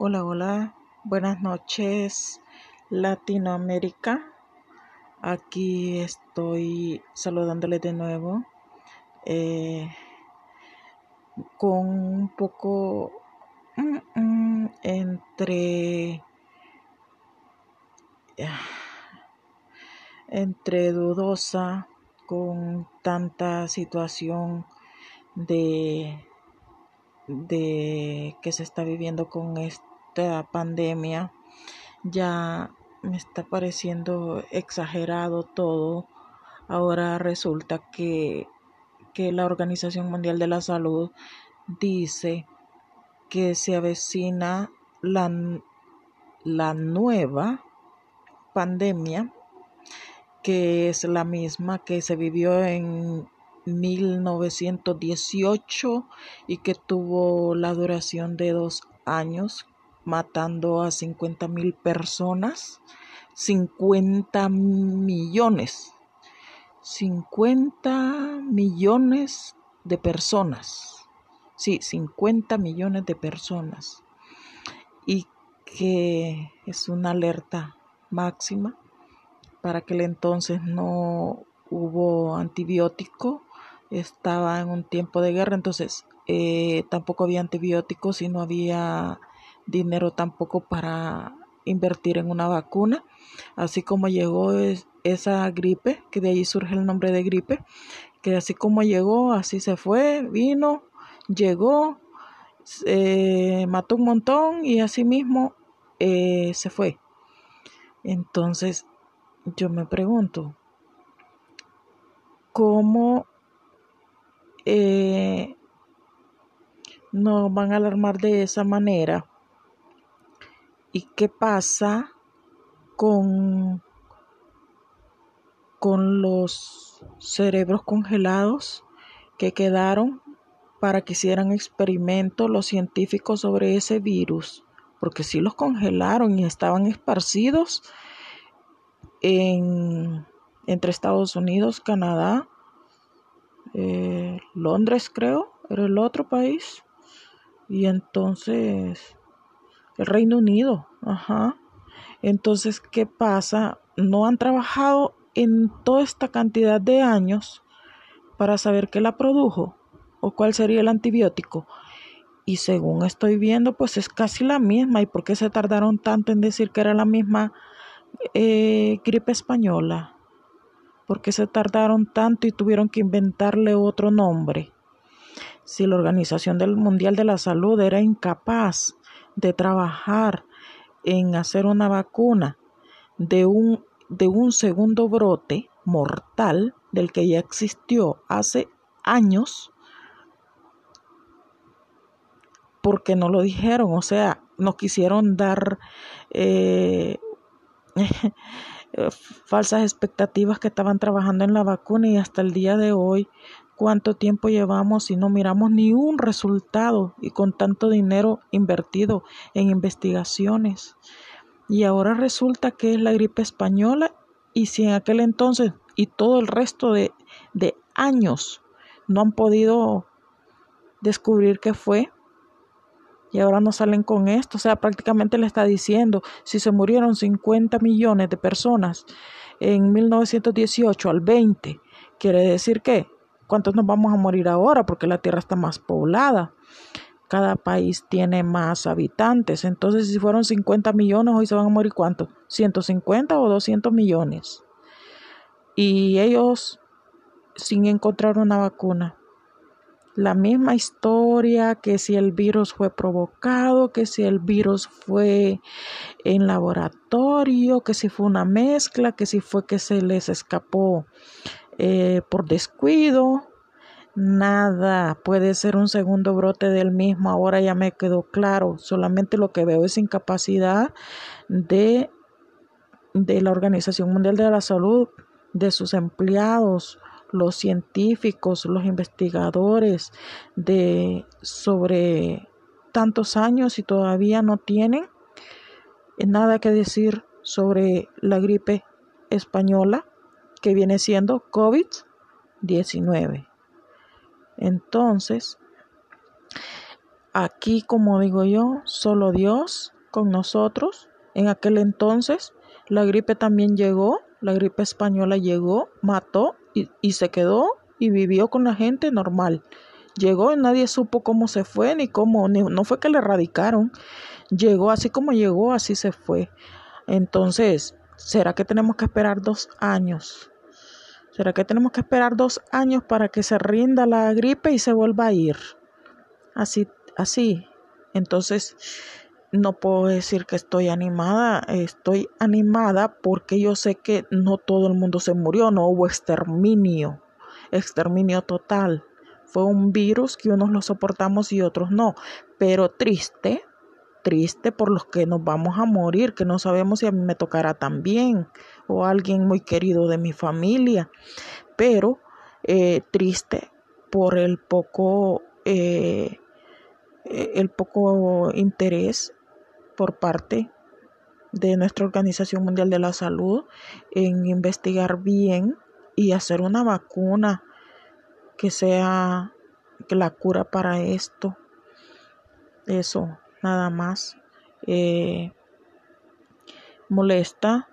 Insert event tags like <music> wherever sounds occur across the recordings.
Hola, hola, buenas noches Latinoamérica. Aquí estoy saludándoles de nuevo eh, con un poco mm, mm, entre <sighs> entre dudosa con tanta situación de de que se está viviendo con pandemia ya me está pareciendo exagerado todo. Ahora resulta que, que la Organización Mundial de la Salud dice que se avecina la, la nueva pandemia, que es la misma que se vivió en 1918 y que tuvo la duración de dos años, matando a 50 mil personas, 50 millones, 50 millones de personas, sí, 50 millones de personas, y que es una alerta máxima para aquel entonces no hubo antibiótico estaba en un tiempo de guerra, entonces eh, tampoco había antibióticos y no había dinero tampoco para invertir en una vacuna. Así como llegó esa gripe, que de ahí surge el nombre de gripe, que así como llegó, así se fue, vino, llegó, mató un montón y así mismo eh, se fue. Entonces, yo me pregunto, ¿cómo eh, nos van a alarmar de esa manera. ¿Y qué pasa con, con los cerebros congelados que quedaron para que hicieran experimentos los científicos sobre ese virus? Porque si los congelaron y estaban esparcidos en, entre Estados Unidos, Canadá, eh, Londres creo, era el otro país. Y entonces, el Reino Unido, ajá. Entonces, ¿qué pasa? No han trabajado en toda esta cantidad de años para saber qué la produjo o cuál sería el antibiótico. Y según estoy viendo, pues es casi la misma. ¿Y por qué se tardaron tanto en decir que era la misma eh, gripe española? ¿Por qué se tardaron tanto y tuvieron que inventarle otro nombre? Si la Organización Mundial de la Salud era incapaz de trabajar en hacer una vacuna de un, de un segundo brote mortal del que ya existió hace años, porque no lo dijeron, o sea, no quisieron dar Eh, <laughs> falsas expectativas que estaban trabajando en la vacuna y hasta el día de hoy cuánto tiempo llevamos y no miramos ni un resultado y con tanto dinero invertido en investigaciones. Y ahora resulta que es la gripe española y si en aquel entonces y todo el resto de, de años no han podido descubrir qué fue, y ahora no salen con esto. O sea, prácticamente le está diciendo, si se murieron 50 millones de personas en 1918 al 20, quiere decir que, ¿cuántos nos vamos a morir ahora? Porque la Tierra está más poblada. Cada país tiene más habitantes. Entonces, si fueron 50 millones, hoy se van a morir cuántos? 150 o 200 millones. Y ellos sin encontrar una vacuna la misma historia, que si el virus fue provocado, que si el virus fue en laboratorio, que si fue una mezcla, que si fue que se les escapó eh, por descuido. Nada, puede ser un segundo brote del mismo, ahora ya me quedó claro, solamente lo que veo es incapacidad de, de la Organización Mundial de la Salud, de sus empleados, los científicos, los investigadores de sobre tantos años y todavía no tienen nada que decir sobre la gripe española que viene siendo COVID-19. Entonces, aquí, como digo yo, solo Dios con nosotros. En aquel entonces la gripe también llegó, la gripe española llegó, mató y, se quedó y vivió con la gente normal. Llegó y nadie supo cómo se fue ni cómo, no fue que le erradicaron. Llegó así como llegó, así se fue. Entonces, ¿será que tenemos que esperar dos años? ¿Será que tenemos que esperar dos años para que se rinda la gripe y se vuelva a ir? Así, así. Entonces, no puedo decir que estoy animada, estoy animada porque yo sé que no todo el mundo se murió, no hubo exterminio, exterminio total. Fue un virus que unos lo soportamos y otros no, pero triste, triste por los que nos vamos a morir, que no sabemos si a mí me tocará también o alguien muy querido de mi familia, pero eh, triste por el poco, eh, el poco interés por parte de nuestra Organización Mundial de la Salud en investigar bien y hacer una vacuna que sea la cura para esto. Eso, nada más. Eh, molesta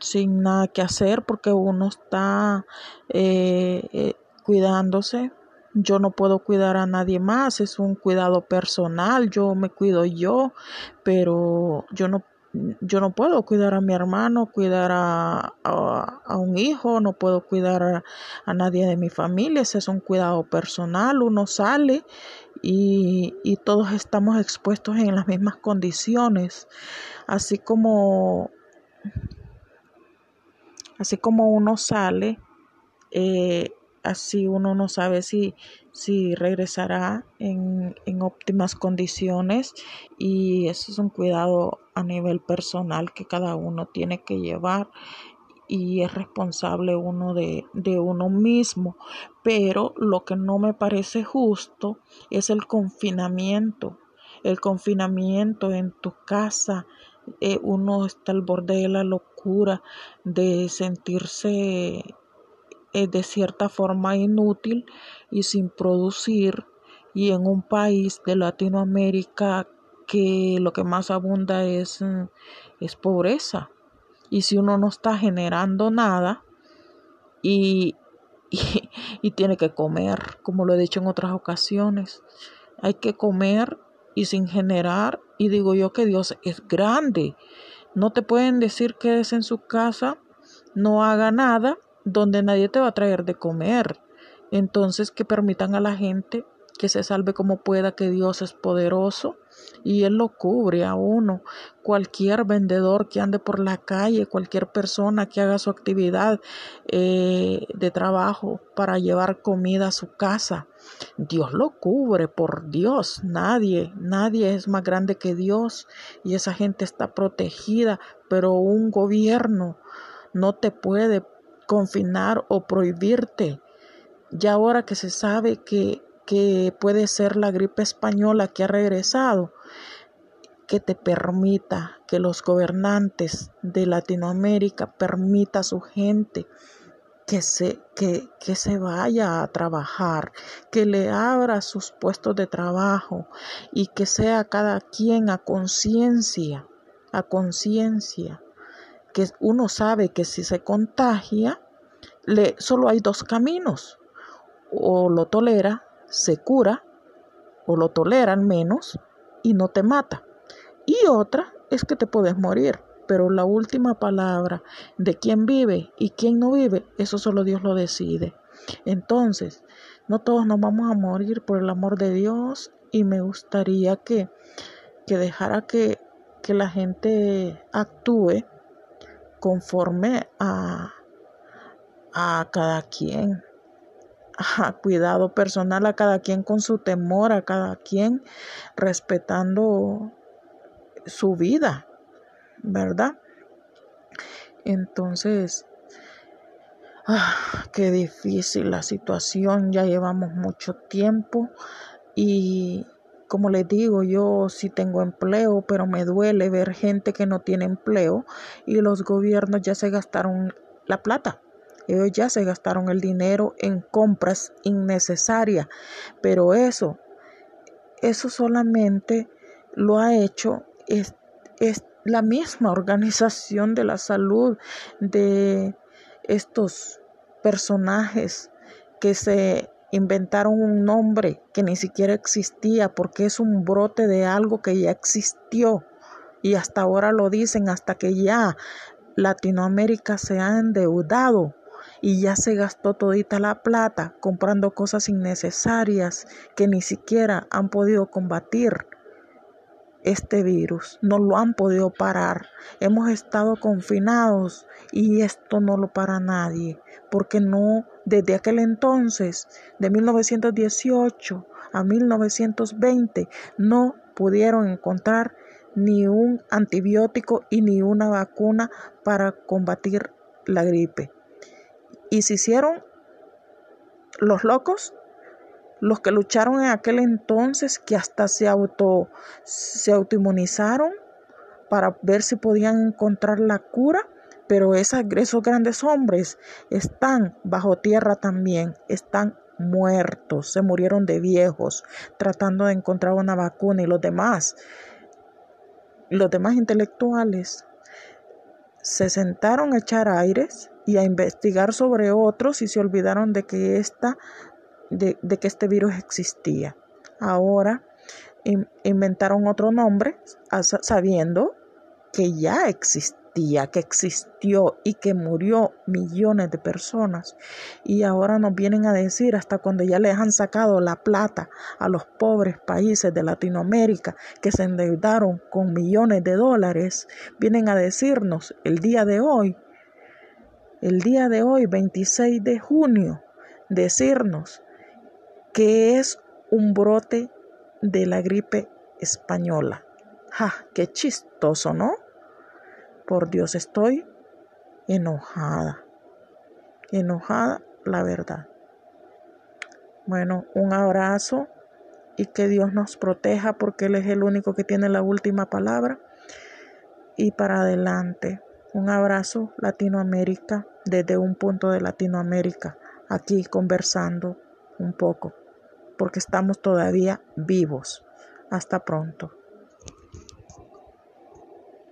sin nada que hacer porque uno está eh, eh, cuidándose yo no puedo cuidar a nadie más, es un cuidado personal, yo me cuido yo, pero yo no yo no puedo cuidar a mi hermano, cuidar a, a, un hijo, no puedo cuidar a, a, nadie de mi familia, ese es un cuidado personal, uno sale y, y todos estamos expuestos en las mismas condiciones, así como así como uno sale, eh, así uno no sabe si, si regresará en, en, óptimas condiciones. Y eso es un cuidado a nivel personal que cada uno tiene que llevar y es responsable uno de, de uno mismo. Pero lo que no me parece justo es el confinamiento. El confinamiento en tu casa, eh, uno está al borde de la locura de sentirse es de cierta forma inútil y sin producir y en un país de Latinoamérica que lo que más abunda es, es pobreza y si uno no está generando nada y, y, <laughs> y tiene que comer como lo he dicho en otras ocasiones hay que comer y sin generar y digo yo que Dios es grande no te pueden decir que es en su casa no haga nada donde nadie te va a traer de comer. Entonces que permitan a la gente que se salve como pueda, que Dios es poderoso y Él lo cubre a uno. Cualquier vendedor que ande por la calle, cualquier persona que haga su actividad eh, de trabajo para llevar comida a su casa, Dios lo cubre, por Dios. Nadie, nadie es más grande que Dios y esa gente está protegida, pero un gobierno no te puede confinar o prohibirte. Ya ahora que se sabe que, que puede ser la gripe española que ha regresado, que te permita que los gobernantes de Latinoamérica permita a su gente que se, que, que se vaya a trabajar, que le abra sus puestos de trabajo y que sea cada quien a conciencia, a conciencia que uno sabe que si se contagia, le, solo hay dos caminos. O lo tolera, se cura, o lo toleran menos y no te mata. Y otra es que te puedes morir. Pero la última palabra de quién vive y quién no vive, eso solo Dios lo decide. Entonces, no todos nos vamos a morir por el amor de Dios y me gustaría que, que dejara que, que la gente actúe conforme a, a cada quien, cuidado personal, a cada quien con su temor, a cada quien respetando su vida, ¿verdad? Entonces, ah, qué difícil la situación, ya llevamos mucho tiempo y como les digo, yo sí tengo empleo, pero me duele ver gente que no tiene empleo y los gobiernos ya se gastaron la plata. Ellos ya se gastaron el dinero en compras innecesarias, pero eso eso solamente lo ha hecho es, la misma organización de la salud de estos personajes que se inventaron un nombre que ni siquiera existía porque es un brote de algo que ya existió y hasta ahora lo dicen hasta que ya Latinoamérica se ha endeudado y ya se gastó todita la plata comprando cosas innecesarias que ni siquiera han podido combatir este virus, no lo han podido parar. Hemos estado confinados y esto no lo para nadie, porque no, desde aquel entonces, de 1918 a 1920, no pudieron encontrar ni un antibiótico y ni una vacuna para combatir la gripe. Y se hicieron los locos los que lucharon en aquel entonces que hasta se auto se autoinmunizaron para ver si podían encontrar la cura, pero esos grandes hombres están bajo tierra también, están muertos, se murieron de viejos tratando de encontrar una vacuna y los demás, los demás intelectuales se sentaron a echar aires y a investigar sobre otros y se olvidaron de que esta de, que este virus existía. Ahora inventaron otro nombre sabiendo que ya existía, que existió y que murió millones de personas. Y ahora nos vienen a decir, hasta cuando ya les han sacado la plata a los pobres países de Latinoamérica que se endeudaron con millones de dólares, vienen a decirnos el día de hoy, el día de hoy, 26 de junio, decirnos que es un brote de la gripe española. ¡Ja! ¡Qué chistoso, ¿no? Por Dios, estoy enojada. Enojada, la verdad. Bueno, un abrazo y que Dios nos proteja porque Él es el único que tiene la última palabra. Y para adelante, un abrazo Latinoamérica desde un punto de Latinoamérica, aquí conversando un poco porque estamos todavía vivos. Hasta pronto.